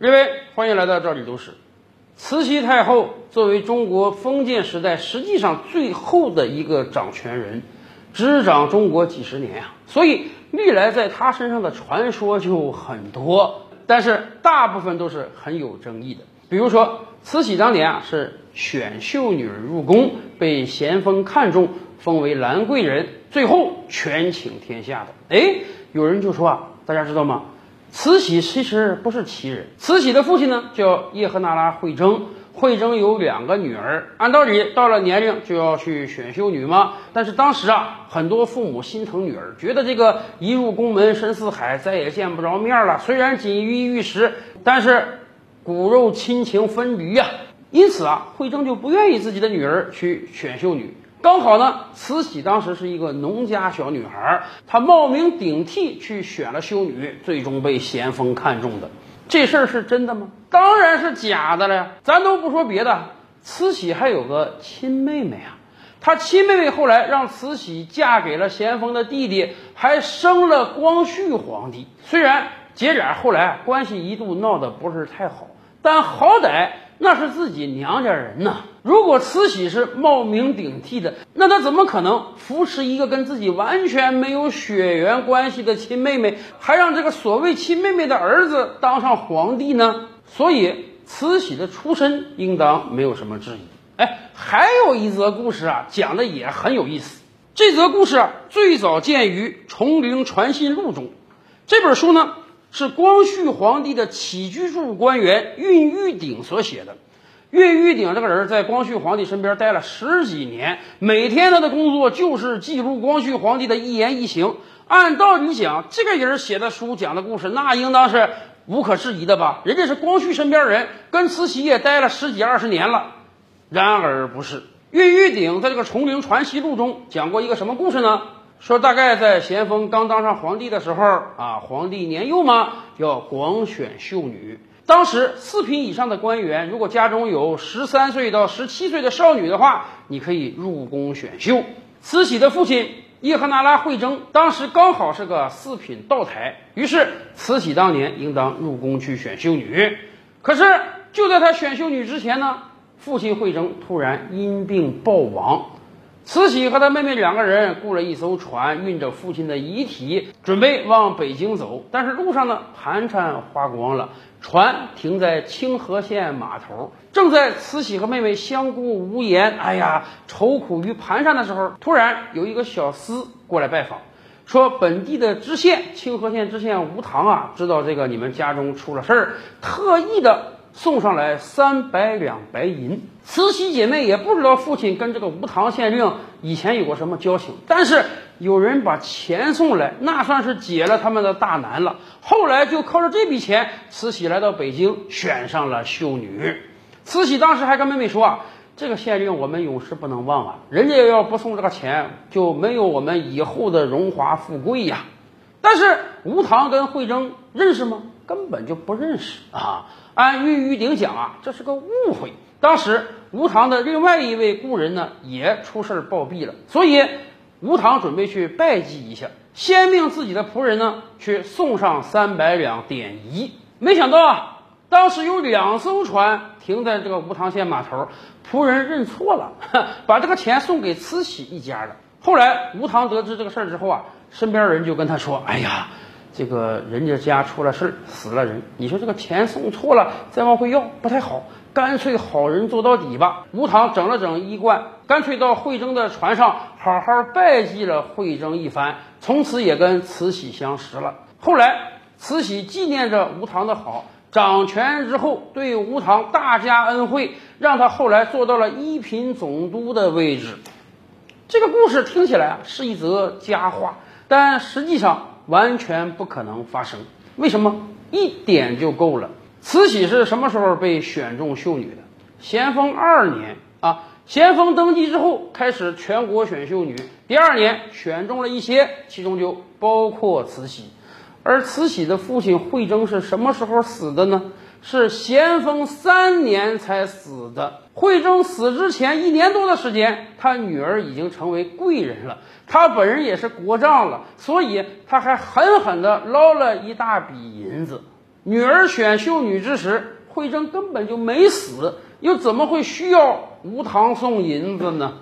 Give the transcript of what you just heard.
各位，欢迎来到这里都是。慈禧太后作为中国封建时代实际上最后的一个掌权人，执掌中国几十年啊，所以历来在她身上的传说就很多，但是大部分都是很有争议的。比如说，慈禧当年啊是选秀女入宫，被咸丰看中，封为兰贵人，最后权倾天下的。哎，有人就说啊，大家知道吗？慈禧其实不是奇人，慈禧的父亲呢叫叶赫那拉惠征，惠征有两个女儿，按道理到了年龄就要去选秀女嘛。但是当时啊，很多父母心疼女儿，觉得这个一入宫门深似海，再也见不着面了。虽然锦衣玉食，但是骨肉亲情分离呀。因此啊，惠征就不愿意自己的女儿去选秀女。刚好呢，慈禧当时是一个农家小女孩，她冒名顶替去选了修女，最终被咸丰看中的。这事儿是真的吗？当然是假的了呀。咱都不说别的，慈禧还有个亲妹妹啊，她亲妹妹后来让慈禧嫁给了咸丰的弟弟，还生了光绪皇帝。虽然姐俩后来关系一度闹得不是太好，但好歹。那是自己娘家人呐！如果慈禧是冒名顶替的，那她怎么可能扶持一个跟自己完全没有血缘关系的亲妹妹，还让这个所谓亲妹妹的儿子当上皇帝呢？所以，慈禧的出身应当没有什么质疑。哎，还有一则故事啊，讲的也很有意思。这则故事啊，最早见于《崇陵传信录》中。这本书呢？是光绪皇帝的起居注官员恽玉鼎所写的。恽玉鼎这个人，在光绪皇帝身边待了十几年，每天他的工作就是记录光绪皇帝的一言一行。按道理讲，这个人写的书、讲的故事，那应当是无可置疑的吧？人家是光绪身边人，跟慈禧也待了十几二十年了。然而不是，恽玉鼎在这个《崇陵传习录》中讲过一个什么故事呢？说大概在咸丰刚当上皇帝的时候啊，皇帝年幼嘛，要广选秀女。当时四品以上的官员，如果家中有十三岁到十七岁的少女的话，你可以入宫选秀。慈禧的父亲叶赫那拉惠征当时刚好是个四品道台，于是慈禧当年应当入宫去选秀女。可是就在他选秀女之前呢，父亲惠征突然因病暴亡。慈禧和她妹妹两个人雇了一艘船，运着父亲的遗体，准备往北京走。但是路上呢，盘缠花光了，船停在清河县码头。正在慈禧和妹妹相顾无言，哎呀，愁苦于盘缠的时候，突然有一个小厮过来拜访，说本地的知县，清河县知县吴棠啊，知道这个你们家中出了事儿，特意的。送上来三百两白银，慈禧姐妹也不知道父亲跟这个无糖县令以前有过什么交情，但是有人把钱送来，那算是解了他们的大难了。后来就靠着这笔钱，慈禧来到北京，选上了秀女。慈禧当时还跟妹妹说啊：“这个县令我们永世不能忘啊，人家要不送这个钱，就没有我们以后的荣华富贵呀。”但是吴糖跟惠征认识吗？根本就不认识啊。按玉玉鼎讲啊，这是个误会。当时吴唐的另外一位故人呢，也出事暴毙了，所以吴唐准备去拜祭一下，先命自己的仆人呢去送上三百两典仪。没想到啊，当时有两艘船停在这个吴塘县码头，仆人认错了，把这个钱送给慈禧一家了。后来吴唐得知这个事儿之后啊，身边人就跟他说：“哎呀。”这个人家家出了事儿，死了人，你说这个钱送错了，再往回要不太好，干脆好人做到底吧。吴唐整了整衣冠，干脆到惠征的船上好好拜祭了惠征一番，从此也跟慈禧相识了。后来慈禧纪念着吴唐的好，掌权之后对吴唐大加恩惠，让他后来做到了一品总督的位置。这个故事听起来啊是一则佳话，但实际上。完全不可能发生，为什么？一点就够了。慈禧是什么时候被选中秀女的？咸丰二年啊，咸丰登基之后开始全国选秀女，第二年选中了一些，其中就包括慈禧。而慈禧的父亲惠征是什么时候死的呢？是咸丰三年才死的。惠征死之前一年多的时间，他女儿已经成为贵人了，他本人也是国丈了，所以他还狠狠地捞了一大笔银子。女儿选秀女之时，惠贞根本就没死，又怎么会需要无糖送银子呢？